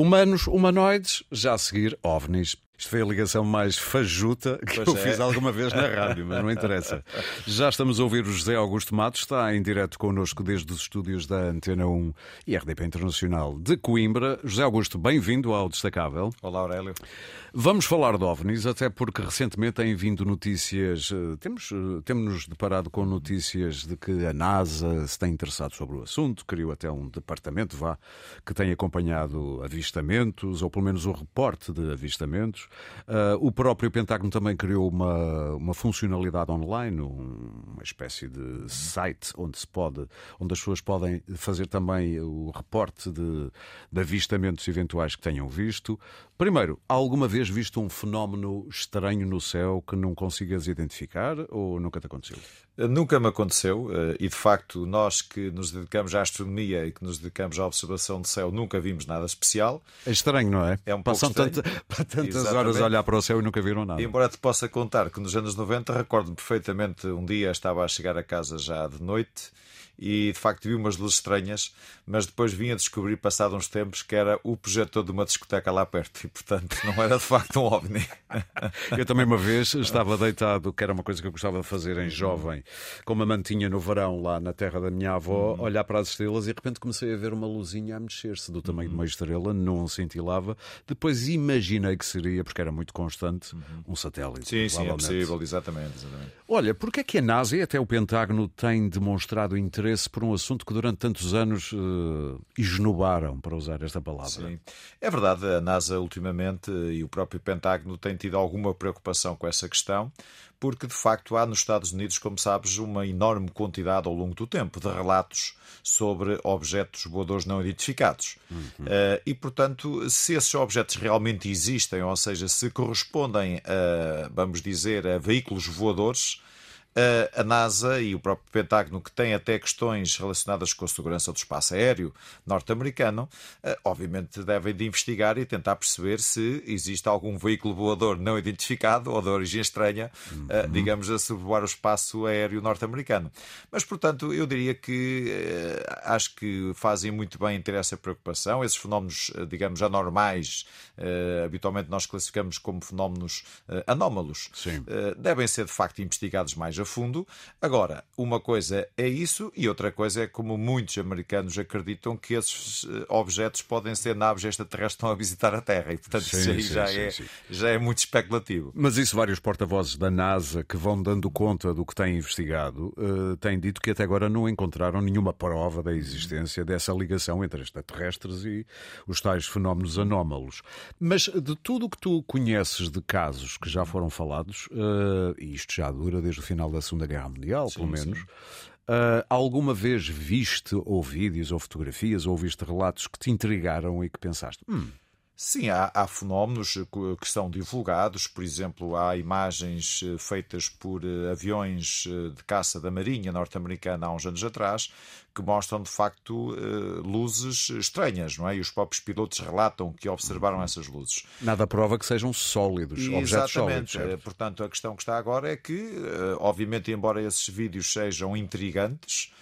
Humanos, humanoides, já a seguir, ovnis. Isto foi a ligação mais fajuta que Pois eu é. fiz alguma vez na rádio, mas não interessa. Já estamos a ouvir o José Augusto Matos, está em direto connosco desde os estúdios da Antena 1 e RDP Internacional de Coimbra. José Augusto, bem-vindo ao Destacável. Olá, Aurélio. Vamos falar de OVNIs, até porque recentemente têm vindo notícias, eh, temos, eh, temos-nos deparado com notícias de que a NASA se tem interessado sobre o assunto, criou até um departamento, vá, que tem acompanhado avistamentos, ou pelo menos o reporte de avistamentos. Ah, o próprio Pentágono também criou uma, uma funcionalidade online, um- uma espécie de site onde se pode, onde as pessoas podem fazer também o reporte de, de avistamentos eventuais que tenham visto. Primeiro, alguma vez visto um fenómeno estranho no céu que não consigas identificar ou nunca te aconteceu? Nunca me aconteceu eh, e, de facto, nós que nos dedicamos à astronomia e que nos dedicamos à observação do céu nunca vimos nada especial. É estranho, não é? É um pouco Passam estranho. tanta- tantas Exatamente. horas a olhar para o céu e nunca viram nada. Embora te possa contar que nos anos 90, recordo-me perfeitamente, um dia estava a chegar a casa já de noite e, de facto, vi umas luzes estranhas, mas depois vim a descobrir, passado uns tempos, que era o projetor de uma discoteca lá perto e, portanto, não era de facto um OVNI. Eu também uma vez estava deitado, que era uma coisa que eu gostava de fazer Uhum. em jovem, com uma mantinha no verão lá na terra da minha avó, Uhum. olhar para as estrelas e de repente comecei a ver uma luzinha a mexer-se do tamanho de Uhum. uma estrela, não cintilava. Depois imaginei que seria, porque era muito constante, um satélite. Uhum. Sim, sim, é possível, exatamente. exatamente. Olha, porque é que a NASA e até o Pentágono têm demonstrado interesse por um assunto que durante tantos anos esnobaram, para usar esta palavra? Sim. É verdade, a NASA ultimamente e o próprio Pentágono têm tido alguma preocupação com essa questão, porque de facto há nos Estados Unidos, como sabes, uma enorme quantidade ao longo do tempo de relatos sobre objetos voadores não identificados. Eh, e, portanto, se esses objetos realmente existem, ou seja, se correspondem a, vamos dizer, a veículos voadores, Uh, a NASA e o próprio Pentágono, que tem até questões relacionadas com a segurança do espaço aéreo norte-americano, obviamente devem de investigar e tentar perceber se existe algum veículo voador não identificado ou de origem estranha, uh, digamos, a sobrevoar o espaço aéreo norte-americano. Mas, portanto, eu diria que uh, acho que fazem muito bem em ter essa preocupação. Esses fenómenos, uh, digamos, anormais, uh, habitualmente nós classificamos como fenómenos anómalos, Sim. Devem ser de facto investigados mais a fundo. Agora, uma coisa é isso e outra coisa é como muitos americanos acreditam que esses eh, objetos podem ser naves extraterrestres que estão a visitar a Terra e, portanto, Sim, isso aí sim, já, sim, é, já é muito especulativo. Mas isso vários porta-vozes da NASA que vão dando conta do que têm investigado eh, têm dito que até agora não encontraram nenhuma prova da existência dessa ligação entre extraterrestres e os tais fenómenos anómalos. Mas de tudo o que tu conheces de casos que já foram falados, eh, e isto já dura desde o final da Segunda Guerra Mundial, pelo menos, eh, alguma vez viste ou vídeos ou fotografias ou viste relatos que te intrigaram e que pensaste, hum, Sim, há, há fenómenos que são divulgados, por exemplo, há imagens eh, feitas por eh, aviões eh, de caça da Marinha norte-americana há uns anos atrás que mostram de facto luzes estranhas, não é? E os próprios pilotos relatam que observaram essas luzes. nada prova que sejam sólidos, objetos sólidos. Exatamente. certo? Eh, Portanto, a questão que está agora é que, obviamente, embora esses vídeos sejam intrigantes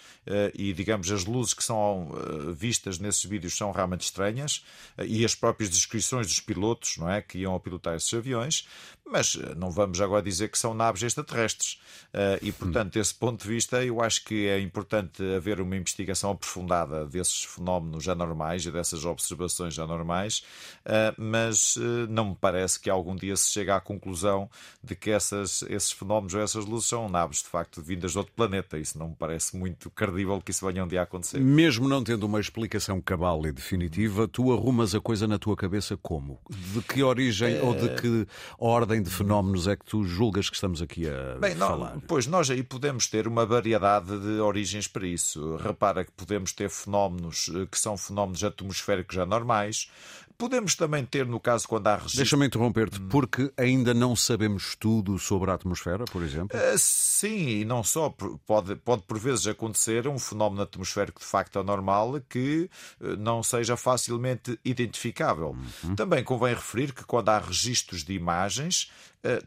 e, digamos, as luzes que são eh, vistas nesses vídeos são realmente estranhas eh, e as próprias descrições dos pilotos, não é, que iam a pilotar esses aviões, mas eh, não vamos agora dizer que são naves extraterrestres. Eh, E, portanto, desse ponto de vista, eu acho que é importante haver uma investigação aprofundada desses fenómenos anormais e dessas observações anormais, eh, mas não me parece que algum dia se chegue à conclusão de que essas, esses fenómenos ou essas luzes são naves, de facto, vindas de outro planeta. Isso não me parece muito credível que isso venha um dia a acontecer. Mesmo não tendo uma explicação cabal e definitiva, tu arrumas a coisa na tua cabeça como? De que origem ou de que ordem de fenómenos é que tu julgas que estamos aqui a Bem, falar? pois nós aí podemos ter uma variedade de origens para isso. Repara que podemos ter fenómenos eh, que são fenómenos atmosféricos anormais. Podemos também ter, no caso, quando há registros. Deixa-me interromper-te, porque ainda não sabemos tudo sobre a atmosfera, por exemplo? Uh, Sim, e não só. Pode, pode por vezes acontecer um fenómeno atmosférico de facto anormal que uh, não seja facilmente identificável. Também convém referir que quando há registros de imagens,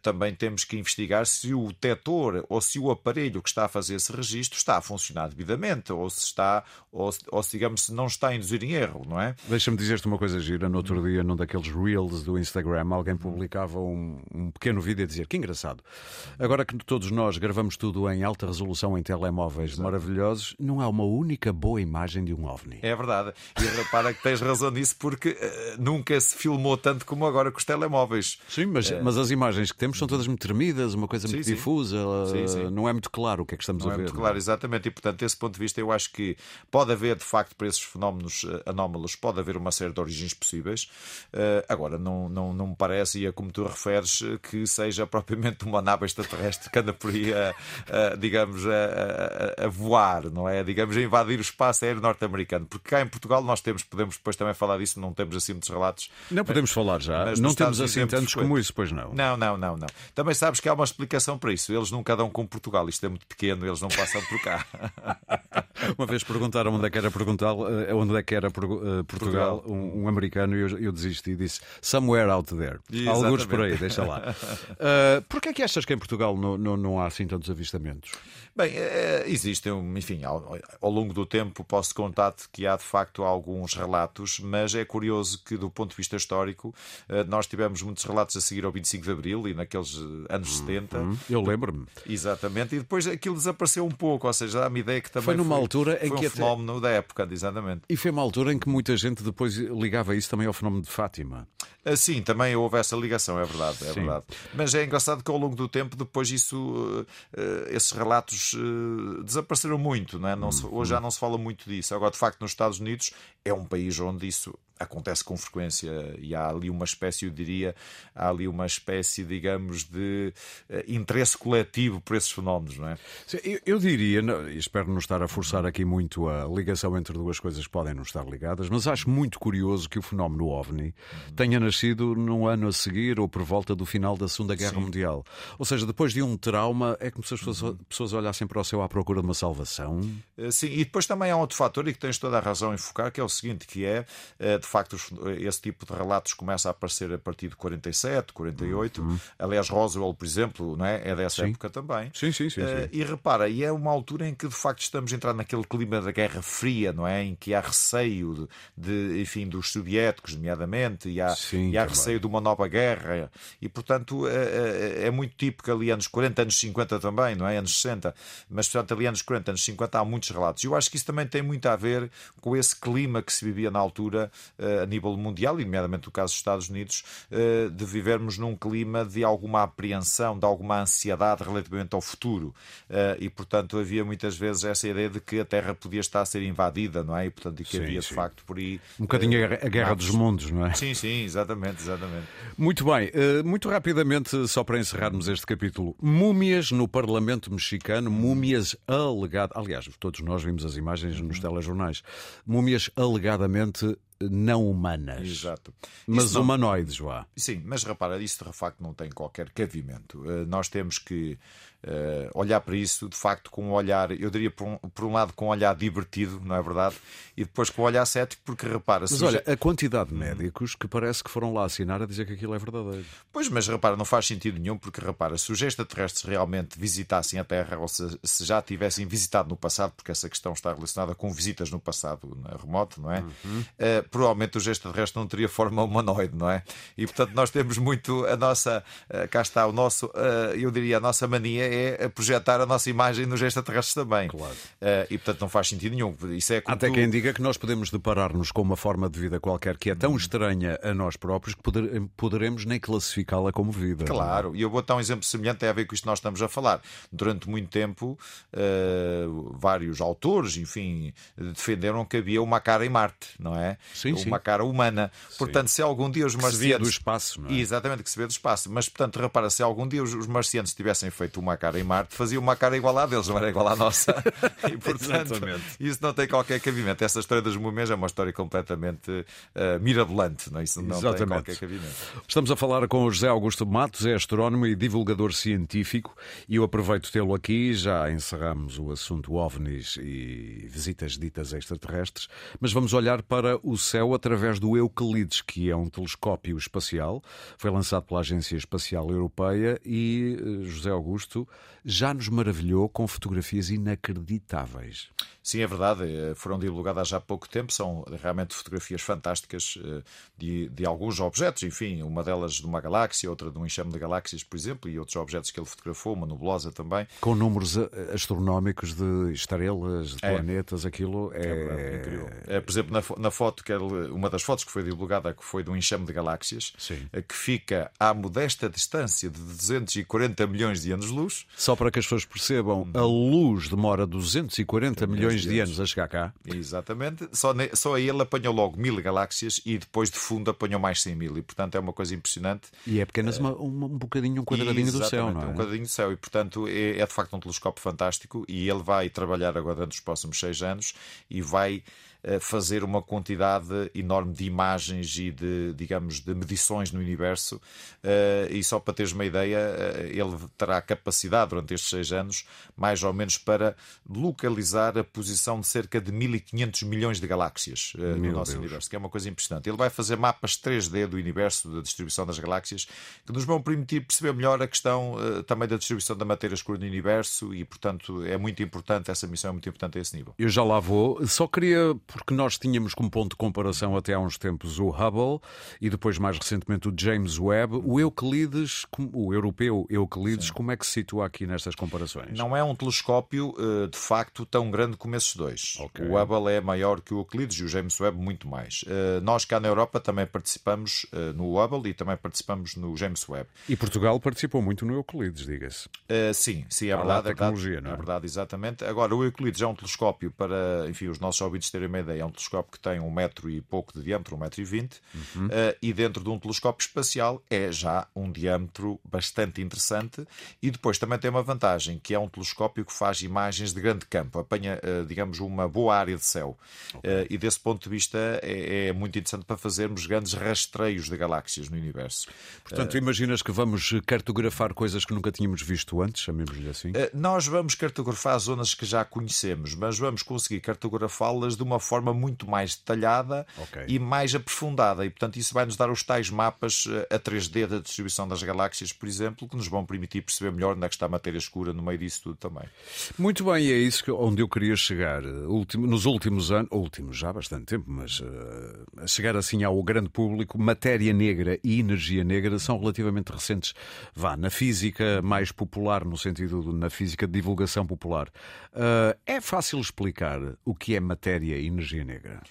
também temos que investigar se o detector ou se o aparelho que está a fazer esse registro está a funcionar devidamente ou se está, ou, ou se, digamos, se não está a induzir em erro, não é? Deixa-me dizer-te uma coisa gira. No outro dia, num daqueles Reels do Instagram, alguém publicava um, um pequeno vídeo a dizer que engraçado. Agora que todos nós gravamos tudo em alta resolução em telemóveis Exato. maravilhosos, não há uma única boa imagem de um OVNI. É verdade. E repara que tens razão nisso porque uh, nunca se filmou tanto como agora com os telemóveis. Sim, mas, uh... mas as imagens que temos são todas muito tremidas, uma coisa muito sim. difusa, sim, sim. não é muito claro o que é que estamos não a ver. Não é muito claro, exatamente. E portanto, desse ponto de vista, eu acho que pode haver, de facto, para esses fenómenos eh, anómalos, pode haver uma série de origens possíveis. Uh, agora, não, não, não me parece, e é como tu referes, que seja propriamente uma nave extraterrestre que anda por aí, a, a, digamos, a, a, voar, não é? Digamos, a invadir o espaço aéreo norte-americano. Porque cá em Portugal nós temos, podemos depois também falar disso, não temos assim muitos relatos. Não podemos falar já, não temos assim tantos como isso, pois não. Não, não, não, não. Também sabes que há uma explicação para isso. Eles nunca dão com Portugal, isto é muito pequeno, eles não passam por cá. Uma vez perguntaram onde é que era Portugal, eh, onde é que era Portugal, Portugal. Um, um, americano, e eu, eu desisti e disse somewhere out there. Alguns por aí, deixa lá. Uh, Porquê é que achas que em Portugal não, não, não há assim tantos avistamentos? Bem, existem, enfim, ao, ao, longo do tempo posso contar-te que há de facto alguns relatos, mas é curioso que do ponto de vista histórico nós tivemos muitos relatos a seguir ao 25 de Abril e naqueles anos 70. Uhum. Eu lembro-me. Exatamente, e depois aquilo desapareceu um pouco, ou seja, dá-me ideia que também foi numa foi, altura em foi que um fenómeno da época, exatamente. E foi uma altura em que muita gente depois ligava isso também ao fenómeno de Fátima. Ah, sim, também houve essa ligação, é verdade, é Sim. verdade. Mas é engraçado que ao longo do tempo, depois isso, ah, esses relatos ah, desapareceram muito, não é? Não se, hoje já não se fala muito disso. Agora, de facto, nos Estados Unidos é um país onde isso acontece com frequência e há ali uma espécie, eu diria, há ali uma espécie, digamos, de interesse coletivo por esses fenómenos, não é? Eu, eu diria, espero não estar a forçar aqui muito a ligação entre duas coisas que podem não estar ligadas, mas acho muito curioso que o fenómeno OVNI uhum. Nascido num ano a seguir ou por volta do final da Segunda Guerra Sim. Mundial. Ou seja, depois de um trauma, é como se as pessoas, uhum. pessoas olhassem para o céu à procura de uma salvação. Uh, sim, e depois também há outro fator e que tens toda a razão em focar, que é o seguinte, que é, uh, de facto, esse tipo de relatos começa a aparecer a partir de 47, 48. Uhum. Aliás, Roswell, por exemplo, não é? é dessa sim. época também. Sim, sim, sim, sim. E repara, e é uma altura em que de facto estamos a entrar naquele clima da Guerra Fria, não é? Em que há receio de, de enfim, dos soviéticos, nomeadamente, e há, sim, e há receio de uma nova guerra. E, portanto, é, é, muito típico ali anos 40, anos 50 também, não é? Anos 60. Mas, portanto, ali anos 40, anos 50 há muitos relatos. E eu acho que isso também tem muito a ver com esse clima que se vivia na altura uh, a nível mundial, e nomeadamente no caso dos Estados Unidos, eh, de vivermos num clima de alguma apreensão, de alguma ansiedade relativamente ao futuro. Eh, e, portanto, havia muitas vezes essa ideia de que a Terra podia estar a ser invadida, não é? E, portanto, e que sim, havia, sim. de facto, por aí... Um bocadinho a guerra dos mundos, não é? Sim, sim, exatamente, exatamente. Muito bem. Muito rapidamente, só para encerrarmos este capítulo. Múmias no Parlamento mexicano, múmias alegadas... Aliás, todos nós vimos as imagens nos telejornais. Múmias alegadamente não humanas. Exato. Mas não... humanoides, vá. Sim, mas repara, isso de facto não tem qualquer cabimento. Uh, nós temos que uh, olhar para isso, de facto, com um olhar, eu diria por um, por um lado com um olhar divertido, não é verdade? E depois com um olhar cético, porque repara. Mas olha, a quantidade de médicos que parece que foram lá assinar a dizer que aquilo é verdadeiro. Pois, mas repara, não faz sentido nenhum, porque repara, se os extraterrestres realmente visitassem a Terra, ou se, se já tivessem visitado no passado, porque essa questão está relacionada com visitas no passado remoto, não é? Uhum. Uh, provavelmente o extraterrestre não teria forma humanoide, não é? E portanto nós temos muito a nossa, uh, cá está o nosso, uh, eu diria, a nossa mania é projetar a nossa imagem nos extraterrestres também. Claro. e portanto não faz sentido nenhum. Isso é Até tu... quem diga que nós podemos deparar-nos com uma forma de vida qualquer que é tão estranha a nós próprios que poder, poderemos nem classificá-la como vida. Claro, e eu vou dar um exemplo semelhante, tem a ver com isto que nós estamos a falar. Durante muito tempo, vários autores, enfim, defenderam que havia uma cara em Marte, não é? Sim, uma sim. cara humana. Portanto, se algum dia os que marcianos. Se via do espaço, não é? Exatamente, que se vê do espaço. Mas, portanto, repara, se algum dia os marcianos tivessem feito uma cara em Marte, faziam uma cara igual à deles, não era igual à nossa. e, portanto, isso não tem qualquer cabimento. Essa história das múmias é uma história completamente uh, mirabolante, não é? Isso não Exatamente. tem qualquer cabimento. Estamos a falar com o José Augusto Matos, é astrónomo e divulgador científico, e eu aproveito tê-lo aqui. Já encerramos o assunto OVNIs e visitas ditas extraterrestres, mas vamos olhar para o céu através do Euclides, que é um telescópio espacial. Foi lançado pela Agência Espacial Europeia e eh, José Augusto já nos maravilhou com fotografias inacreditáveis. Sim, é verdade. Eh, foram divulgadas já há pouco tempo. São realmente fotografias fantásticas eh, de, de alguns objetos. Enfim, uma delas de uma galáxia, outra de um enxame de galáxias, por exemplo, e outros objetos que ele fotografou, uma nebulosa também. Com números astronómicos de estrelas, de é. planetas, aquilo é, é incrível. É, por exemplo, na, na foto, que ele, uma das fotos que foi divulgada, que foi de um enxame de galáxias, Sim. que fica à modesta distância de 240 milhões de anos-luz. Só para que as pessoas percebam, a luz demora 240 milhões de anos a chegar cá. Exatamente. Só, só aí ele apanhou logo mil galáxias e depois de fundo apanhou mais 100 mil. E portanto é uma coisa impressionante. E é apenas uma, uma, um bocadinho, um quadradinho do céu, não é? Um quadradinho do céu. E portanto é, é de facto um telescópio fantástico. E ele vai trabalhar agora nos próximos seis anos e vai fazer uma quantidade enorme de imagens e de, digamos, de medições no universo. Eh, e só para teres uma ideia, eh, ele terá capacidade durante estes seis anos, mais ou menos, para localizar a posição de cerca de 1500 milhões de galáxias eh, no nosso Deus. universo, que é uma coisa impressionante. Ele vai fazer mapas 3D do universo, da distribuição das galáxias, que nos vão permitir perceber melhor a questão também da distribuição da matéria escura no universo e, portanto, é muito importante, essa missão é muito importante a esse nível. Eu já lá vou. Só queria porque nós tínhamos como ponto de comparação até há uns tempos o Hubble e depois mais recentemente o James Webb. O Euclides, o europeu Euclides, Sim. como é que se situa aqui nestas comparações? Não é um telescópio eh, de facto tão grande como esses dois. Okay. O Hubble é maior que o Euclides e o James Webb muito mais. Eh, nós cá na Europa também participamos eh, no Hubble e também participamos no James Webb. E Portugal participou muito no Euclides, diga-se. Sim, sim, é verdade. É tecnologia, não é? é verdade, exatamente. Agora, o Euclides é um telescópio para, enfim, os nossos ouvintes terem uma ideia, é um telescópio que tem um metro e pouco de diâmetro, um metro e vinte, uhum. uh, e dentro de um telescópio espacial é já um diâmetro bastante interessante. E depois também tem uma vantagem, que é um telescópio que faz imagens de grande campo, apanha, uh, digamos, uma boa área de céu. Okay. Uh, e desse ponto de vista é, é, muito interessante para fazermos grandes rastreios de galáxias no universo. Portanto, imaginas que vamos cartografar coisas que nunca tínhamos visto antes, chamemos-lhe assim? nós vamos cartografar zonas que já conhecemos, mas vamos conseguir cartografá-las de uma forma muito mais detalhada okay. e mais aprofundada. E, portanto, isso vai nos dar os tais mapas eh, a 3D da distribuição das galáxias, por exemplo, que nos vão permitir perceber melhor onde é que está a matéria escura no meio disso tudo também. Muito bem, e é isso onde eu queria chegar. Nos últimos anos, últimos já há bastante tempo, mas uh, chegar assim ao grande público, matéria negra e energia negra são relativamente recentes. Vá, na física mais popular, no sentido de, na física de divulgação popular. Uh, é fácil explicar o que é matéria e energia negra?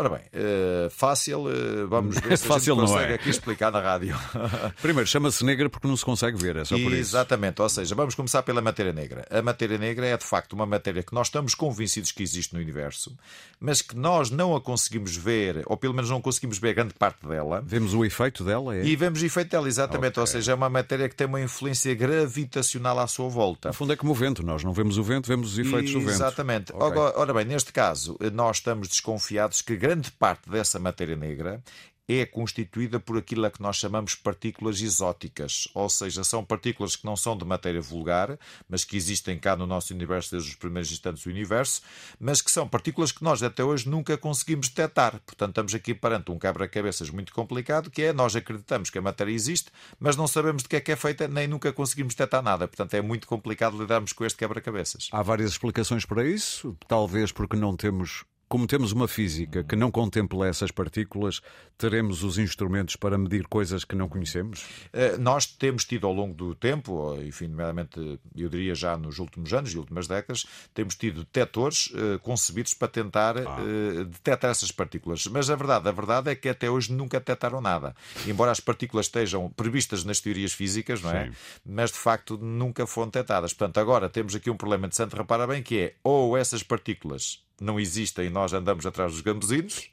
Ora bem, uh, fácil, uh, vamos ver se fácil a gente consegue é. aqui explicar na rádio. Primeiro, chama-se negra porque não se consegue ver, é só por isso. Exatamente, ou seja, vamos começar pela matéria negra. A matéria negra é de facto uma matéria que nós estamos convencidos que existe no universo, mas que nós não a conseguimos ver, ou pelo menos não conseguimos ver grande parte dela. Vemos o efeito dela? É? E vemos o efeito dela, exatamente, okay. ou seja, é uma matéria que tem uma influência gravitacional à sua volta. No fundo é como o vento, nós não vemos o vento, vemos os efeitos do vento. Exatamente. Okay. Ora, ora bem, neste caso, nós estamos desconfiados que grande parte dessa matéria negra é constituída por aquilo a que nós chamamos partículas exóticas, ou seja, são partículas que não são de matéria vulgar, mas que existem cá no nosso universo desde os primeiros instantes do universo, mas que são partículas que nós até hoje nunca conseguimos detectar. Portanto, estamos aqui perante um quebra-cabeças muito complicado, que é nós acreditamos que a matéria existe, mas não sabemos de que é que é feita, nem nunca conseguimos detectar nada. Portanto, é muito complicado lidarmos com este quebra-cabeças. Há várias explicações para isso, talvez porque não temos como temos uma física que não contempla essas partículas, teremos os instrumentos para medir coisas que não conhecemos? Eh, nós temos tido ao longo do tempo, enfim, nomeadamente, eu diria já nos últimos anos e últimas décadas, temos tido detectores uh, concebidos para tentar ah. uh, detectar essas partículas. Mas a verdade, a verdade é que até hoje nunca detectaram nada. Embora as partículas estejam previstas nas teorias físicas, não é? Sim. Mas de facto nunca foram detectadas. Portanto, agora temos aqui um problema interessante, repara bem, que é ou essas partículas não existem e nós andamos atrás dos gambuzinos,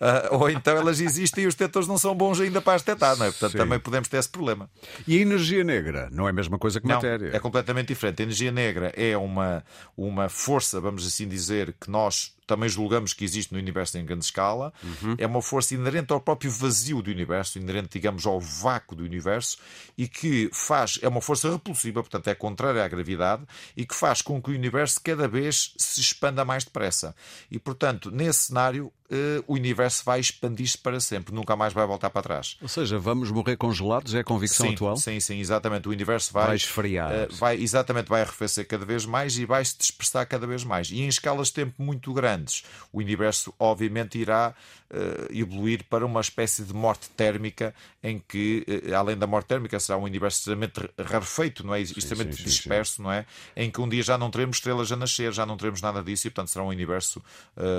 uh, ou então elas existem e os detectores não são bons ainda para as detectar, não é? Portanto, Sim. também podemos ter esse problema. E a energia negra não é a mesma coisa que não, matéria? É completamente diferente. A energia negra é uma, uma força, vamos assim dizer, que nós também julgamos que existe no universo em grande escala, uhum. é uma força inerente ao próprio vazio do universo, inerente, digamos, ao vácuo do universo, e que faz, é uma força repulsiva, portanto é contrária à gravidade, e que faz com que o universo cada vez se expanda mais depressa. E, portanto, nesse cenário, uh, o universo vai expandir-se para sempre, nunca mais vai voltar para trás. Ou seja, vamos morrer congelados, é a convicção sim, atual? Sim, sim, exatamente. O universo vai, vai esfriar. Uh, vai, exatamente, vai arrefecer cada vez mais e vai se dispersar cada vez mais. E em escalas de tempo muito grandes, o universo obviamente irá uh, evoluir para uma espécie de morte térmica em que, além da morte térmica, será um universo extremamente rarefeito, não é? extremamente sim, sim, disperso, não é? Em que um dia já não teremos estrelas a nascer, já não teremos nada disso e, portanto, será um universo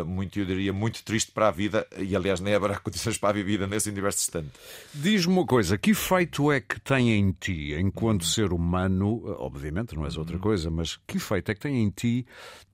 muito, eu diria, muito triste para a vida e, aliás, nem haverá condições para a vida nesse universo distante. Diz-me uma coisa, que efeito é que tem em ti, enquanto ser humano, obviamente não és outra uhum. coisa, mas que efeito é que tem em ti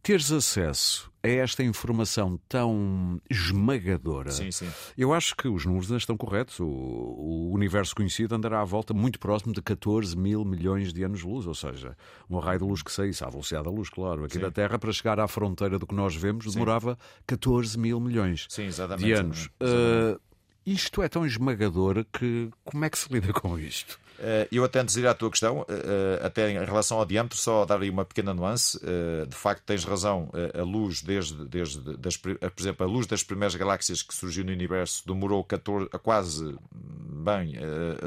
teres acesso a esta informação tão esmagadora? Sim, sim. Eu acho que os números estão corretos. O, o universo conhecido andará à volta muito próximo de 14 mil milhões de anos-luz, ou seja, um raio de luz que saísse à velocidade da luz, claro. Aqui sim. da Terra, para chegar à fronteira do que nós vemos, demorava sim. 14 mil milhões sim, de anos. Uh, isto é tão esmagador que como é que se lida com isto? Eh, eu até antes de ir à tua questão, eh, eh, até em relação ao diâmetro, só dar aí uma pequena nuance. De facto, tens razão, a luz, desde, desde das, por exemplo, a luz das primeiras galáxias que surgiu no universo demorou 14, quase, bem,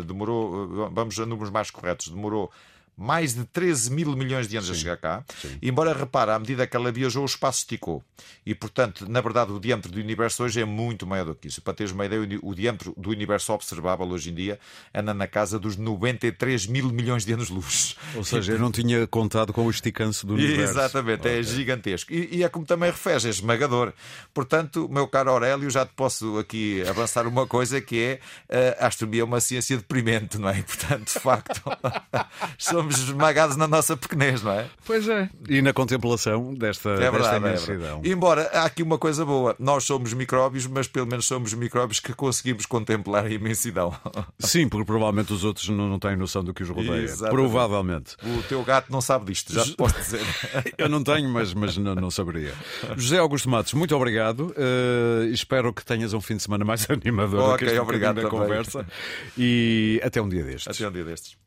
demorou, vamos a números mais corretos, demorou mais de 13 mil milhões de anos sim, a chegar cá. Sim. Embora, repara, à medida que ela viajou, o espaço esticou. E, portanto, na verdade, o diâmetro do universo hoje é muito maior do que isso. Para teres uma ideia, o diâmetro do universo observável hoje em dia anda na casa dos 93 mil milhões de anos-luz. Ou seja, eu não tinha contado com o esticance do universo. Exatamente, é okay. é gigantesco. E, e, é como também refere, é esmagador. Portanto, meu caro Aurélio, já te posso aqui avançar uma coisa que é eh, a astronomia é uma ciência deprimente, não é? Portanto, de facto, somos somos esmagados na nossa pequenez, não é? Pois é. E na contemplação desta, é verdade, desta é imensidão. É Embora há aqui uma coisa boa, nós somos micróbios, mas pelo menos somos micróbios que conseguimos contemplar a imensidão. Sim, porque provavelmente os outros não, não têm noção do que os rodeia. Exatamente. Provavelmente. O teu gato não sabe disto, já te posso dizer. Eu não tenho, mas, mas não, não saberia. José Augusto Matos, muito obrigado. Uh, espero que tenhas um fim de semana mais animador. Ok, obrigado. Da conversa. E até um dia destes. Até um dia destes.